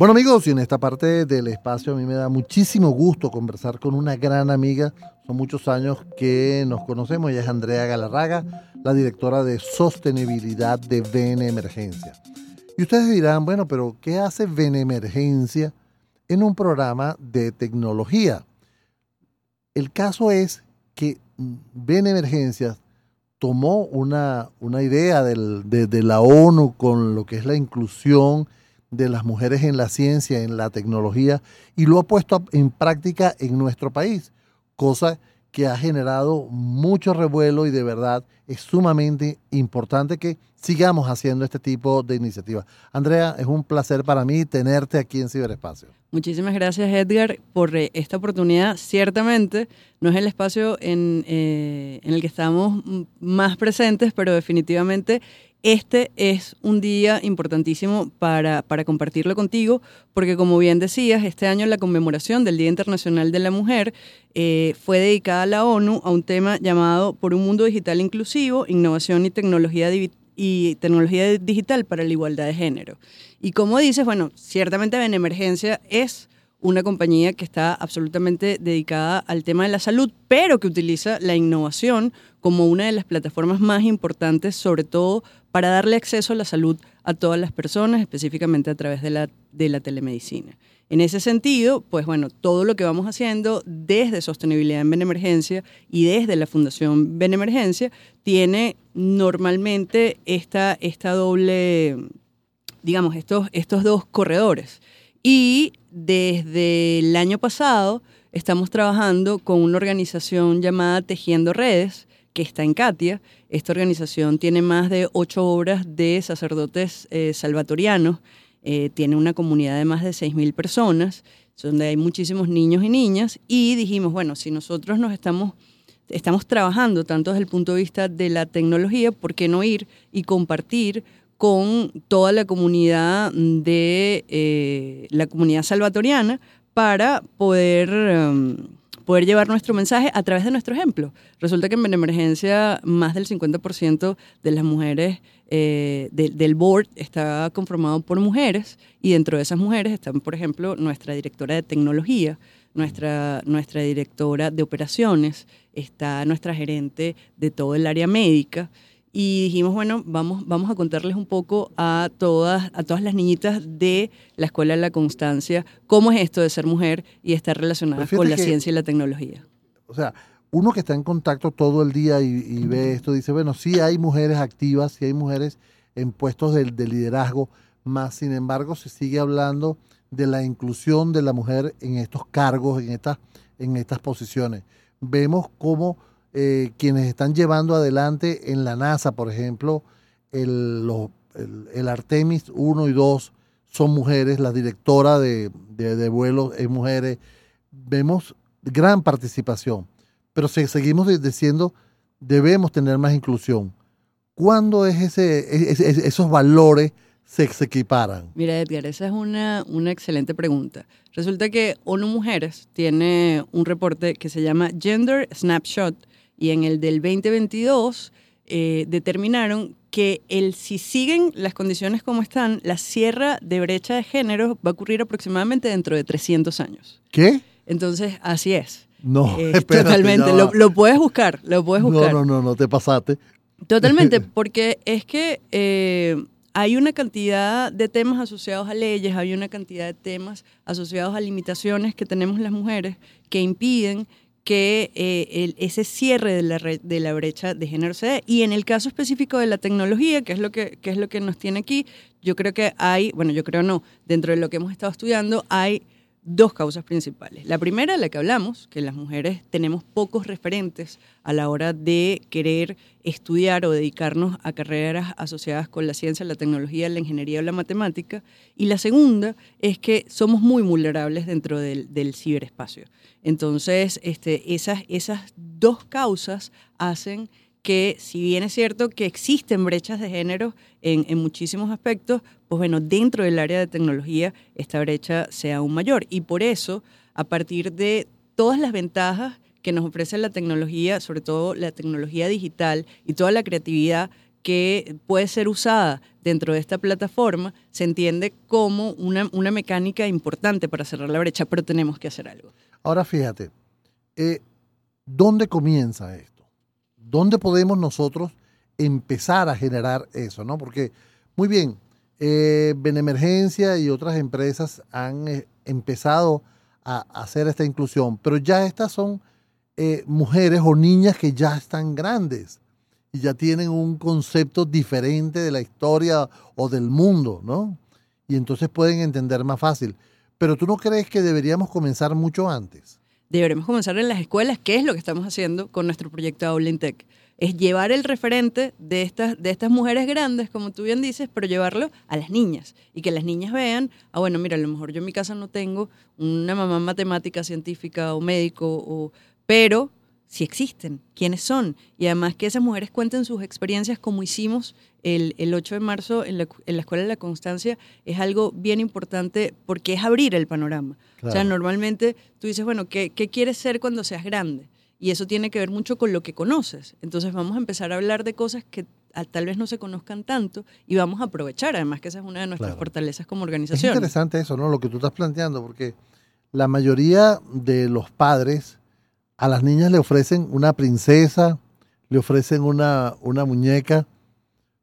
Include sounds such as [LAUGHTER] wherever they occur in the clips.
Bueno amigos, y en esta parte del espacio a mí me da muchísimo gusto conversar con una gran amiga. Son muchos años que nos conocemos. Ella es Andrea Galarraga, la directora de sostenibilidad de Ven Emergencia. Y ustedes dirán, bueno, pero ¿qué hace Ven Emergencia en un programa de tecnología? El caso es que Ven Emergencias tomó una, una idea del, de, de la ONU con lo que es la inclusión de las mujeres en la ciencia, en la tecnología, y lo ha puesto en práctica en nuestro país, cosa que ha generado mucho revuelo y de verdad es sumamente importante que sigamos haciendo este tipo de iniciativas. Andrea, es un placer para mí tenerte aquí en Ciberespacio. Muchísimas gracias Edgar por eh, esta oportunidad. Ciertamente no es el espacio en, eh, en el que estamos más presentes, pero definitivamente este es un día importantísimo para, compartirlo contigo, porque como bien decías, este año la conmemoración del Día Internacional de la Mujer eh, fue dedicada a la ONU a un tema llamado Por un mundo digital inclusivo, innovación y tecnología, y tecnología digital para la igualdad de género. Y como dices, bueno, ciertamente en emergencia es una compañía que está absolutamente dedicada al tema de la salud, pero que utiliza la innovación como una de las plataformas más importantes, sobre todo para darle acceso a la salud a todas las personas, específicamente a través de la, telemedicina. En ese sentido, pues bueno, todo lo que vamos haciendo desde Sostenibilidad en Benemergencia y desde la Fundación Benemergencia tiene normalmente esta, esta doble, digamos, estos, estos dos corredores. Y desde el año pasado estamos trabajando con una organización llamada Tejiendo Redes, que está en Katia. Esta organización tiene más de ocho obras de sacerdotes eh, salvatorianos, eh, tiene una comunidad de más de 6.000 personas, donde hay muchísimos niños y niñas, y dijimos, bueno, si nosotros nos estamos, estamos trabajando tanto desde el punto de vista de la tecnología, ¿por qué no ir y compartir con toda la comunidad de eh, la comunidad salvatoriana para poder, em, poder llevar nuestro mensaje a través de nuestro ejemplo. Resulta que en Benemergencia más del 50% de las mujeres eh, del board está conformado por mujeres y dentro de esas mujeres están, por ejemplo, nuestra directora de tecnología, nuestra, nuestra directora de operaciones, está nuestra gerente de todo el área médica y dijimos, bueno, vamos, vamos a contarles un poco a todas, a todas las niñitas de la Escuela de la Constancia cómo es esto de ser mujer y estar relacionada con la ciencia y la tecnología. O sea, uno que está en contacto todo el día y, ve esto, dice, bueno, sí hay mujeres activas, sí hay mujeres en puestos de, de liderazgo, más sin embargo se sigue hablando de la inclusión de la mujer en estos cargos, en estas, en estas posiciones. Vemos cómo eh, quienes están llevando adelante en la NASA, por ejemplo, el, Artemis 1 y 2 son mujeres, la directora de, vuelos es mujeres. Vemos gran participación, pero seguimos diciendo, debemos tener más inclusión. ¿Cuándo es ese, esos valores se, equiparan? Mira, Edgar, esa es una, una excelente pregunta. Resulta que ONU Mujeres tiene un reporte que se llama Gender Snapshot, y en el del 2022 eh, determinaron que el, si siguen las condiciones como están, la cierra de brecha de género va a ocurrir aproximadamente dentro de 300 años. ¿Qué? Entonces, así es. No, eh, Totalmente, lo, puedes buscar, lo puedes buscar. No, no, no, no te pasaste. Totalmente, [LAUGHS] porque es que eh, hay una cantidad de temas asociados a leyes, hay una cantidad de temas asociados a limitaciones que tenemos las mujeres que impiden que eh, ese cierre de la, de la brecha de género se dé. Y en el caso específico de la tecnología, que es, lo que, que es lo que nos tiene aquí, yo creo que hay, bueno, yo creo no, dentro de lo que hemos estado estudiando, hay dos causas principales. La primera, la que hablamos, que las mujeres tenemos pocos referentes a la hora de querer estudiar o dedicarnos a carreras asociadas con la ciencia, la tecnología, la ingeniería o la matemática. Y la segunda es que somos muy vulnerables dentro del, ciberespacio. Entonces, este, esas, esas dos causas hacen que si bien es cierto que existen brechas de género en, en, muchísimos aspectos, pues bueno, dentro del área de tecnología esta brecha sea aún mayor. Y por eso, a partir de todas las ventajas que nos ofrece la tecnología, sobre todo la tecnología digital y toda la creatividad que puede ser usada dentro de esta plataforma se entiende como una, una mecánica importante para cerrar la brecha, pero tenemos que hacer algo. Ahora fíjate, eh, ¿dónde comienza esto? ¿Dónde podemos nosotros empezar a generar eso? ¿no? Porque, muy bien, eh, Benemergencia y otras empresas han eh, empezado a hacer esta inclusión, pero ya estas son eh, mujeres o niñas que ya están grandes y ya tienen un concepto diferente de la historia o del mundo, ¿no? Y entonces pueden entender más fácil. Pero tú no crees que deberíamos comenzar mucho antes? Deberíamos comenzar en las escuelas, que es lo que estamos haciendo con nuestro proyecto Aula. Es llevar el referente de estas, de estas mujeres grandes, como tú bien dices, pero llevarlo a las niñas. Y que las niñas vean, ah, bueno, mira, a lo mejor yo en mi casa no tengo una mamá matemática, científica o médico o pero si existen, quiénes son. Y además que esas mujeres cuenten sus experiencias como hicimos el, 8 de marzo en la, Escuela de la Constancia, es algo bien importante porque es abrir el panorama. O sea, normalmente tú dices, bueno, ¿qué, ¿qué quieres ser cuando seas grande? Y eso tiene que ver mucho con lo que conoces. Entonces vamos a empezar a hablar de cosas que tal vez no se conozcan tanto y vamos a aprovechar, además que esa es una de nuestras fortalezas como organización. Es interesante eso, ¿no? Lo que tú estás planteando, porque la mayoría de los padres a las niñas le ofrecen una princesa, le ofrecen una, una muñeca,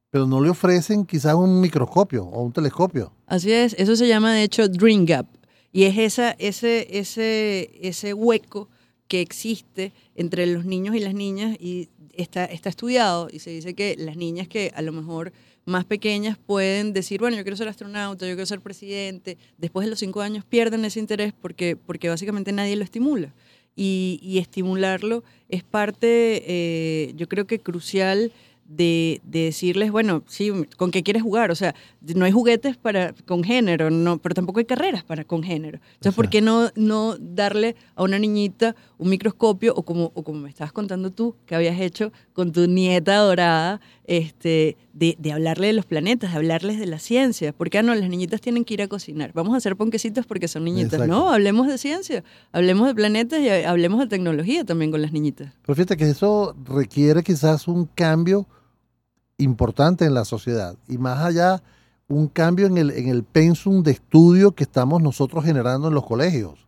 pero no le ofrecen quizás un microscopio o un telescopio. Así es, eso se llama de hecho Dream Gap. Y es esa, ese, ese, ese hueco que existe entre los niños y las niñas y está, está estudiado. Y se dice que las niñas que a lo mejor más pequeñas pueden decir, bueno, yo quiero ser astronauta, yo quiero ser presidente, después de los cinco años pierden ese interés porque, porque básicamente nadie lo estimula y, estimularlo es parte, eh, yo creo que crucial de, decirles, bueno, sí, ¿con qué quieres jugar? O sea, no hay juguetes para, con género, no, pero tampoco hay carreras para con género. Entonces, ¿por qué no, no darle a una niñita un microscopio o como, o como me estabas contando tú, que habías hecho con tu nieta dorada, este, de, de hablarle de los planetas, de hablarles de la ciencia? Porque, ah, no, las niñitas tienen que ir a cocinar. Vamos a hacer ponquecitos porque son niñitas. No, hablemos de ciencia, hablemos de planetas y hablemos de tecnología también con las niñitas. Pero fíjate que eso requiere quizás un cambio importante en la sociedad y más allá un cambio en el, en el pensum de estudio que estamos nosotros generando en los colegios.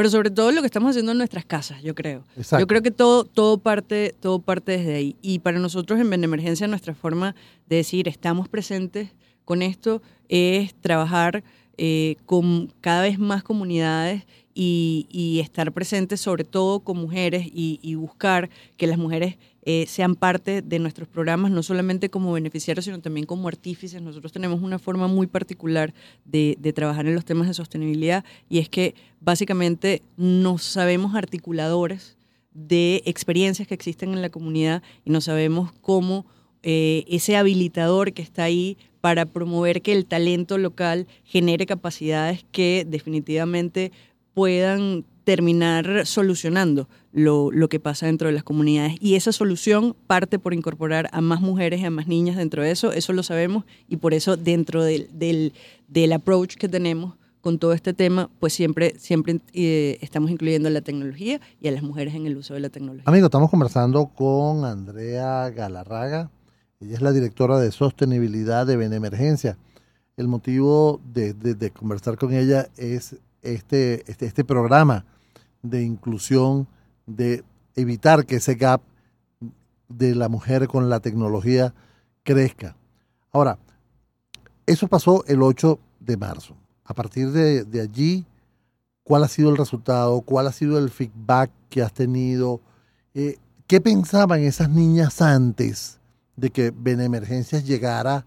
Pero sobre todo lo que estamos haciendo en nuestras casas, yo creo. Yo creo que todo, todo, parte, todo parte desde ahí. Y para nosotros en Benemergencia nuestra forma de decir estamos presentes con esto es trabajar eh, con cada vez más comunidades y, estar presentes sobre todo con mujeres y, buscar que las mujeres eh, sean parte de nuestros programas, no solamente como beneficiarios, sino también como artífices. Nosotros tenemos una forma muy particular de, trabajar en los temas de sostenibilidad y es que básicamente nos sabemos articuladores de experiencias que existen en la comunidad y no sabemos cómo eh, ese habilitador que está ahí para promover que el talento local genere capacidades que definitivamente puedan terminar solucionando lo, que pasa dentro de las comunidades. Y esa solución parte por incorporar a más mujeres y a más niñas dentro de eso, eso lo sabemos, y por eso dentro del, del, approach que tenemos con todo este tema, pues siempre, siempre eh, estamos incluyendo la tecnología y a las mujeres en el uso de la tecnología. Amigo, estamos conversando con Andrea Galarraga, ella es la directora de sostenibilidad de Benemergencia. El motivo de, de conversar con ella es este, este, este programa de inclusión, de evitar que ese gap de la mujer con la tecnología crezca. Ahora, eso pasó el 8 de marzo. A partir de, allí, ¿cuál ha sido el resultado? ¿Cuál ha sido el feedback que has tenido? Eh, ¿Qué pensaban esas niñas antes de que Benemergencias llegara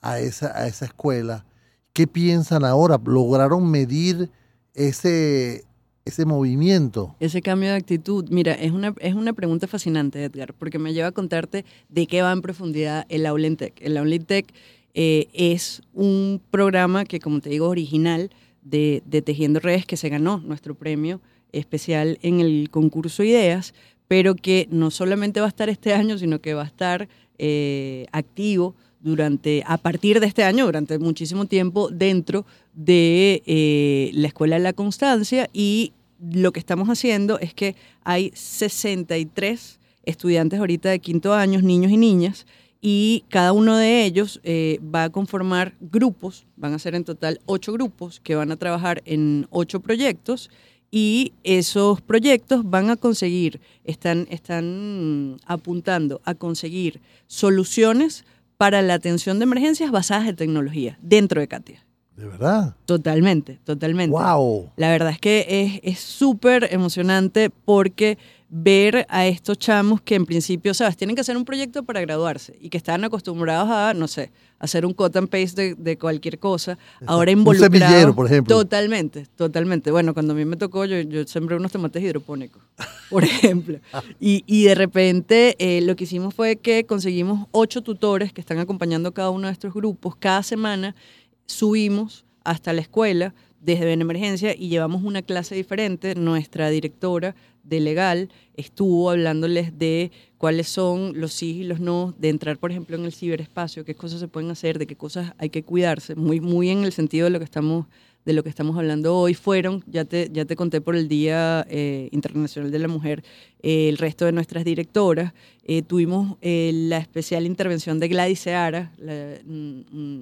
a esa, a esa escuela? ¿Qué piensan ahora? ¿Lograron medir ese, ese movimiento? Ese cambio de actitud. Mira, es una, es una pregunta fascinante, Edgar, porque me lleva a contarte de qué va en profundidad el Aulentec. El Aulentec eh, es un programa que, como te digo, original de, Tejiendo Redes, que se ganó nuestro premio especial en el concurso Ideas, pero que no solamente va a estar este año, sino que va a estar eh, activo durante, a partir de este año, durante muchísimo tiempo, dentro de eh, la Escuela de la Constancia y lo que estamos haciendo es que hay 63 estudiantes ahorita de quinto año, niños y niñas, y cada uno de ellos eh, va a conformar grupos, van a ser en total ocho grupos que van a trabajar en ocho proyectos y esos proyectos van a conseguir, están, están apuntando a conseguir soluciones para la atención de emergencias basadas en tecnología dentro de Katia. ¿De verdad? Totalmente, totalmente. ¡Wow! La verdad es que es súper emocionante porque ver a estos chamos que en principio, sabes, tienen que hacer un proyecto para graduarse y que están acostumbrados a, no sé, hacer un cut and paste de, cualquier cosa, ahora involucrados. Un semillero, por ejemplo. Totalmente, totalmente. Bueno, cuando a mí me tocó, yo, yo sembré unos tomates hidropónicos, [LAUGHS] por ejemplo. Y, y de repente eh, lo que hicimos fue que conseguimos ocho tutores que están acompañando cada uno de estos grupos. Cada semana subimos hasta la escuela desde en Emergencia y llevamos una clase diferente. Nuestra directora de legal estuvo hablándoles de cuáles son los sí y los no, de entrar, por ejemplo, en el ciberespacio, qué cosas se pueden hacer, de qué cosas hay que cuidarse, muy, muy en el sentido de lo que estamos de lo que estamos hablando hoy fueron, ya te, ya te conté por el Día eh, Internacional de la Mujer, eh, el resto de nuestras directoras. Eh, tuvimos la especial intervención de Gladys Seara, la,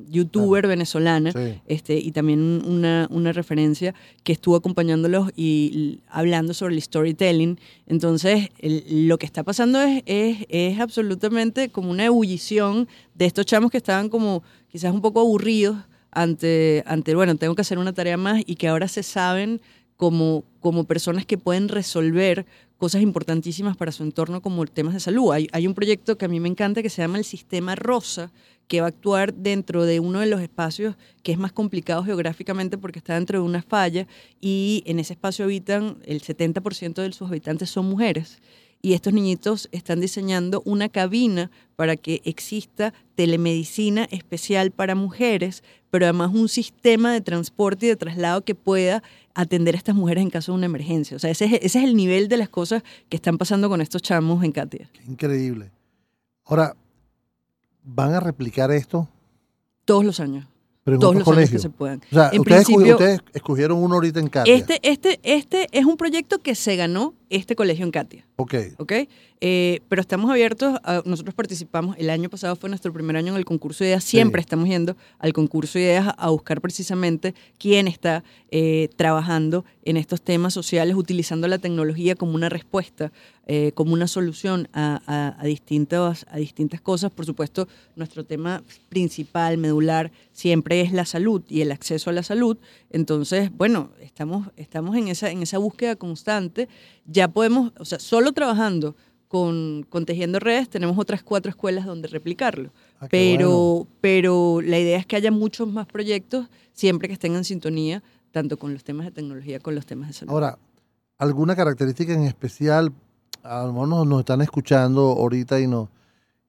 youtuber venezolana, este, y también una, una, referencia que estuvo acompañándolos y, hablando sobre el storytelling. Entonces, lo que está pasando es, es, es absolutamente como una ebullición de estos chamos que estaban como quizás un poco aburridos ante, ante, bueno, tengo que hacer una tarea más y que ahora se saben como, como personas que pueden resolver cosas importantísimas para su entorno como temas de salud. Hay, hay un proyecto que a mí me encanta que se llama el Sistema Rosa, que va a actuar dentro de uno de los espacios que es más complicado geográficamente porque está dentro de una falla y en ese espacio habitan, el 70% de sus habitantes son mujeres y estos niñitos están diseñando una cabina para que exista telemedicina especial para mujeres, pero además un sistema de transporte y de traslado que pueda atender a estas mujeres en caso de una emergencia. O sea, ese es, el nivel de las cosas que están pasando con estos chamos en Katia. increíble. Ahora, ¿van a replicar esto? Todos los años. Pero todos los años que se puedan. O sea, ustedes, escogieron uno ahorita en Katia. Este, este, este es un proyecto que se ganó este colegio en Katia. Ok. Ok. Eh, pero estamos abiertos, nosotros participamos, el año pasado fue nuestro primer año en el concurso de ideas, siempre estamos yendo al concurso de ideas a, buscar precisamente quién está eh, trabajando en estos temas sociales, utilizando la tecnología como una respuesta, eh, como una solución a, a, distintas, a distintas cosas. Por supuesto, nuestro tema principal, medular, siempre es la salud y el acceso a la salud. Entonces, bueno, estamos, estamos en, esa, en esa búsqueda constante. Ya podemos, o sea, solo trabajando con, Tejiendo Redes tenemos otras cuatro escuelas donde replicarlo. Ah, pero, pero la idea es que haya muchos más proyectos siempre que estén en sintonía, tanto con los temas de tecnología, con los temas de salud. Ahora, ¿alguna característica en especial? A lo mejor nos, están escuchando ahorita y, no,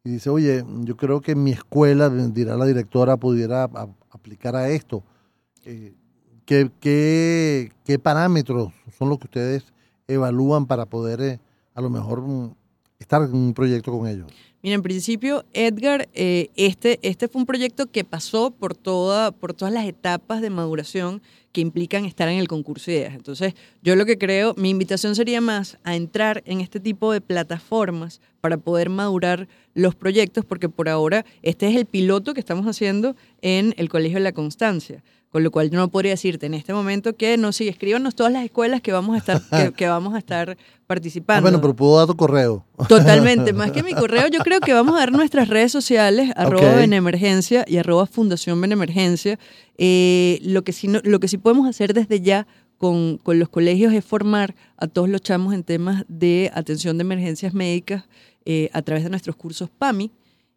y dice, oye, yo creo que mi escuela, dirá la directora, pudiera aplicar a esto. Eh, ¿qué, qué, parámetros son los que ustedes evalúan para poder eh, a lo mejor mm, estar en un proyecto con ellos? Mira, en principio, Edgar, eh, este, este fue un proyecto que pasó por, toda, por todas las etapas de maduración que implican estar en el concurso de ideas. Entonces, yo lo que creo, mi invitación sería más a entrar en este tipo de plataformas para poder madurar los proyectos, porque por ahora este es el piloto que estamos haciendo en el Colegio de la Constancia. Con lo cual yo no podría decirte en este momento que no, sí, escríbanos todas las escuelas que vamos a estar, que, [LAUGHS] vamos a estar participando. bueno, pero puedo dar tu correo. Totalmente. Más que mi correo, yo creo que vamos a dar nuestras redes sociales, [LAUGHS] arroba Benemergencia y arroba Fundación Benemergencia. Eh, lo, que sí lo que sí podemos hacer desde ya con, con, los colegios es formar a todos los chamos en temas de atención de emergencias médicas eh, a través de nuestros cursos PAMI.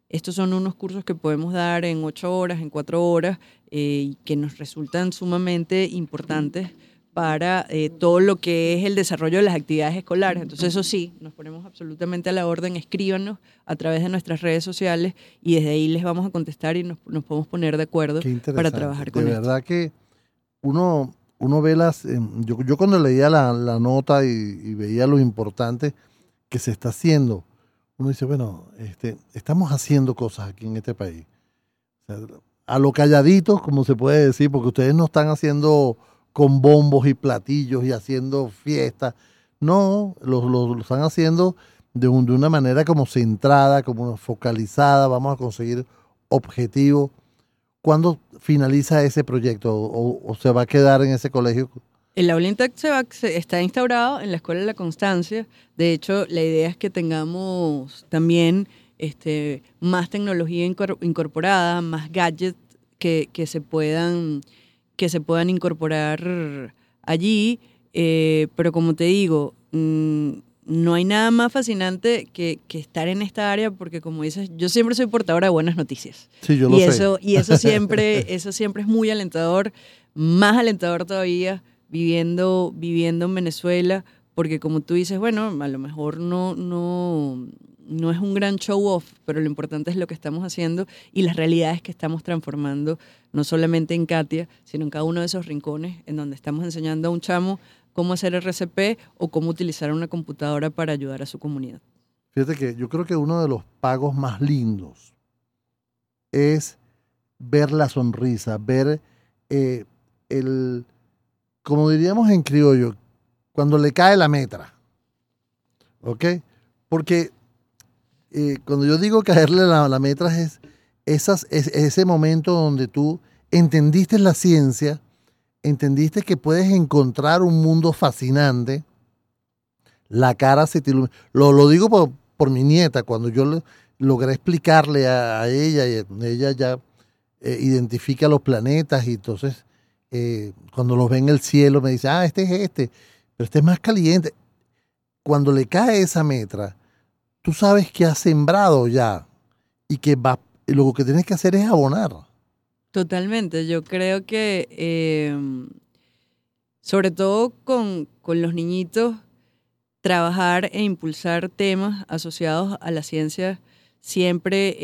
Estos son unos cursos que podemos dar en ocho horas, en cuatro horas, eh, y que nos resultan sumamente importantes para eh, todo lo que es el desarrollo de las actividades escolares. Entonces, eso sí, nos ponemos absolutamente a la orden, escríbanos a través de nuestras redes sociales y desde ahí les vamos a contestar y nos, podemos poner de acuerdo para trabajar con De verdad que uno, uno ve las... Em, yo, yo cuando leía la, nota y, y, veía lo importante que se está haciendo, uno dice, bueno, este, estamos haciendo cosas aquí en este país. a lo calladitos, como se puede decir, porque ustedes no están haciendo con bombos y platillos y haciendo fiestas. No, lo, lo, están haciendo de, una manera como centrada, como focalizada, vamos a conseguir objetivos. ¿Cuándo finaliza ese proyecto o, se va a quedar en ese colegio? El Aula Intact se está instaurado en la Escuela de la Constancia. De hecho, la idea es que tengamos también este, más tecnología incorporada, más gadgets que, se, puedan, que se puedan incorporar allí. Eh, pero como te digo, mm, no hay nada más fascinante que, estar en esta área porque como dices, yo siempre soy portadora de buenas noticias. Sí, yo lo y Eso, y eso [LAUGHS] siempre, eso siempre es muy alentador, más alentador todavía viviendo, viviendo en Venezuela, porque como tú dices, bueno, a lo mejor no, no, no es un gran show off, pero lo importante es lo que estamos haciendo y las realidades que estamos transformando, no solamente en Katia, sino en cada uno de esos rincones en donde estamos enseñando a un chamo cómo hacer RCP o cómo utilizar una computadora para ayudar a su comunidad. Fíjate que yo creo que uno de los pagos más lindos es ver la sonrisa, ver eh, el, como diríamos en criollo, cuando le cae la metra. ¿Ok? Porque eh, cuando yo digo caerle la, la metra es, esas, es ese momento donde tú entendiste la ciencia, entendiste que puedes encontrar un mundo fascinante, la cara se te ilumina. Lo, lo digo por, por, mi nieta, cuando yo logré explicarle a, ella, y ella ya eh, identifica los planetas y entonces eh, cuando los ve en el cielo me dice, ah, este es este, pero este es más caliente. Cuando le cae esa metra, tú sabes que has sembrado ya y que va, lo que tienes que hacer es abonar. Totalmente, yo creo que em, sobre todo con, los niñitos, trabajar e impulsar temas asociados a la ciencia siempre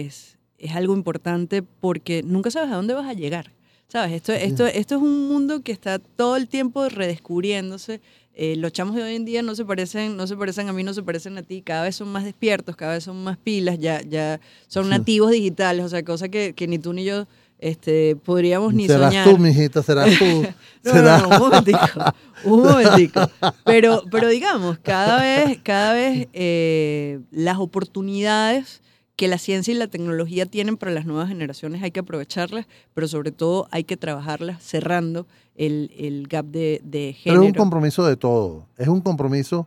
es, es algo importante porque nunca sabes a dónde vas a llegar. ¿Sabes? Esto, esto, esto es un mundo que está todo el tiempo redescubriéndose. Eh, los chamos de hoy en día no se parecen, no se parecen a mí, no se parecen a ti, cada vez son más despiertos, cada vez son más pilas, ya, ya son [LAUGHS] nativos digitales, o sea, cosa que, que ni tú ni yo este, podríamos ni serás soñar. Serás tú, mijita, serás tú. [LAUGHS] no, no, no, un momentico, [LAUGHS] un momentico. Pero, pero digamos, cada vez, cada vez eh, las oportunidades que la ciencia y la tecnología tienen para las nuevas generaciones hay que aprovecharlas, pero sobre todo hay que trabajarlas cerrando el, el gap de, de género. Pero es un compromiso de todo. Es un compromiso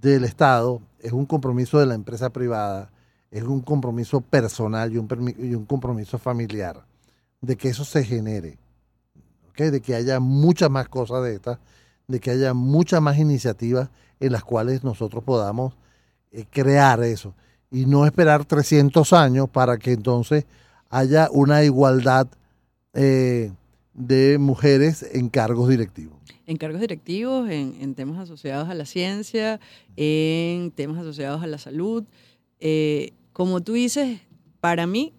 del Estado, es un compromiso de la empresa privada, es un compromiso personal y un, y un compromiso familiar de que eso se genere, ¿okay? de que haya muchas más cosas de estas, de que haya muchas más iniciativas en las cuales nosotros podamos eh, crear eso y no esperar 300 años para que entonces haya una igualdad eh, de mujeres en cargos directivos. En cargos directivos, en, temas asociados a la ciencia, en temas asociados a la salud. Eh, como tú dices, para mí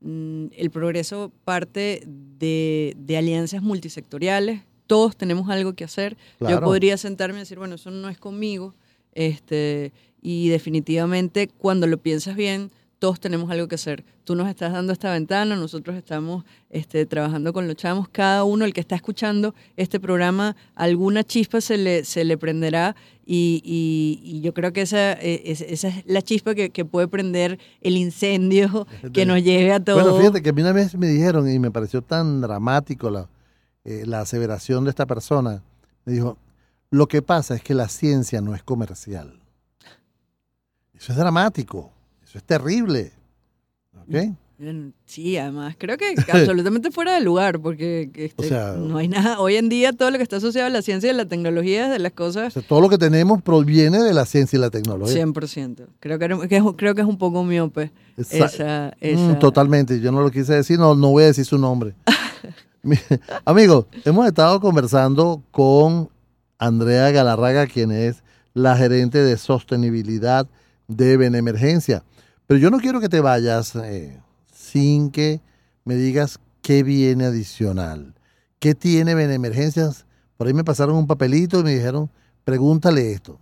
mm, el progreso parte de, alianzas multisectoriales. Todos tenemos algo que hacer. Yo podría sentarme y decir, bueno, eso no es conmigo. Este, y definitivamente cuando lo piensas bien, todos tenemos algo que hacer. Tú nos estás dando esta ventana, nosotros estamos este, trabajando con los chamos, cada uno, el que está escuchando este programa, alguna chispa se le, se le prenderá y, yo creo que esa, e, esa es la chispa que, puede prender el incendio [LAUGHS] que nos lleve a todos. Bueno, fíjate que a mí una vez me dijeron y me pareció tan dramático la, eh, la aseveración de esta persona, me dijo, lo que pasa es que la ciencia no es comercial. Eso es dramático, eso es terrible. ¿Ok? Sí, además creo que [LAUGHS] absolutamente fuera de lugar, porque este, no hay nada. Hoy en día todo lo que está asociado a la ciencia y la tecnología es de las cosas. todo lo que tenemos proviene de la ciencia y la tecnología. 100%. Creo que, es, creo que es un poco miope. Esa, mm, totalmente. Yo no lo quise decir, no, no voy a decir su nombre. [LAUGHS] Amigos, hemos estado conversando con Andrea Galarraga, quien es la gerente de sostenibilidad de emergencia. Pero yo no quiero que te vayas eh, sin que me digas qué viene adicional. ¿Qué tiene Benemergencias? Por ahí me pasaron un papelito y me dijeron, pregúntale esto.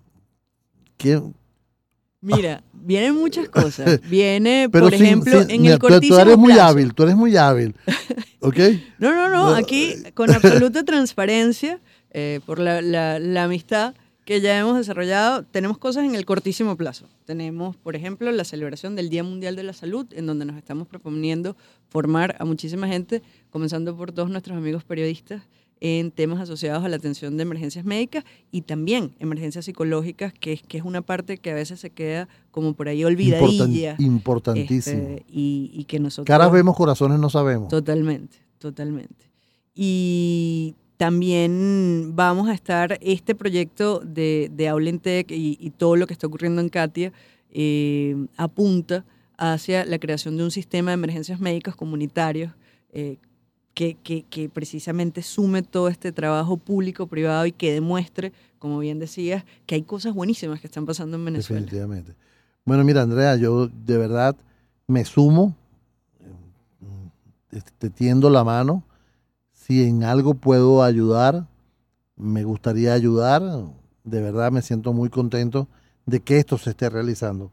Mira, [LAUGHS] vienen muchas cosas. [LAUGHS] Viene, por ejemplo, en el cortísimo Tú eres muy hábil, tú eres muy hábil. [LAUGHS] ¿Ok? no, no, no. Aquí, con absoluta transparencia, eh, por la, la amistad, que ya hemos desarrollado, tenemos cosas en el cortísimo plazo. Tenemos, por ejemplo, la celebración del Día Mundial de la Salud, en donde nos estamos proponiendo formar a muchísima gente, comenzando por todos nuestros amigos periodistas en temas asociados a la atención de emergencias médicas y también emergencias psicológicas, que es, que es una parte que a veces se queda como por ahí olvidadilla. importantísimo. Este, y, que nosotros... Caras vemos, corazones no sabemos. Totalmente, totalmente. Y también vamos a estar, este proyecto de, de Aulentec y, y todo lo que está ocurriendo en Katia eh, apunta hacia la creación de un sistema de emergencias médicas comunitarios eh, que, precisamente sume todo este trabajo público-privado y que demuestre, como bien decías, que hay cosas buenísimas que están pasando en Venezuela. Definitivamente. Bueno, mira, Andrea, yo de verdad me sumo, eh, te tiendo la mano. Si en algo puedo ayudar, me gustaría ayudar. De verdad me siento muy contento de que esto se esté realizando.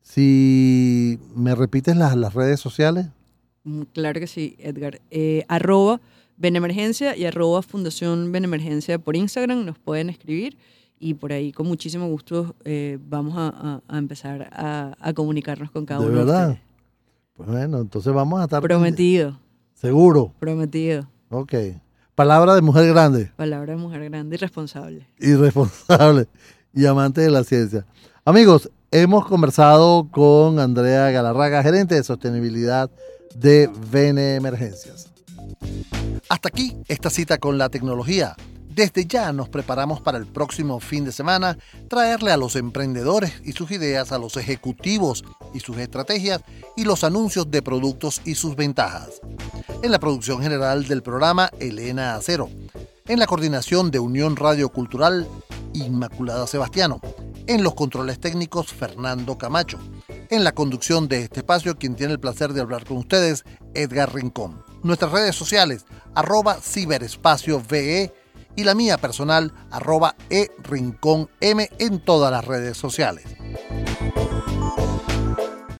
Si me repites las, las redes sociales. Mm, claro que sí, Edgar. Eh, arroba Benemergencia y arroba Fundación Benemergencia por Instagram nos pueden escribir y por ahí con muchísimo gusto eh, vamos a, empezar a, comunicarnos con cada uno. ¿De verdad? Pues bueno, entonces vamos a estar... Prometido. ¿Seguro? Prometido. Ok. Palabra de mujer grande. Palabra de mujer grande y responsable. Irresponsable y amante de la ciencia. Amigos, hemos conversado con Andrea Galarraga, gerente de sostenibilidad de Vene Emergencias. Hasta aquí esta cita con la tecnología. Desde ya nos preparamos para el próximo fin de semana traerle a los emprendedores y sus ideas, a los ejecutivos y sus estrategias y los anuncios de productos y sus ventajas. En la producción general del programa, Elena Acero. En la coordinación de Unión Radio Cultural, Inmaculada Sebastiano. En los controles técnicos, Fernando Camacho. En la conducción de este espacio, quien tiene el placer de hablar con ustedes, Edgar Rincón. Nuestras redes sociales, arroba ciberespacio VE y la mía personal, arroba e rincón m en todas las redes sociales.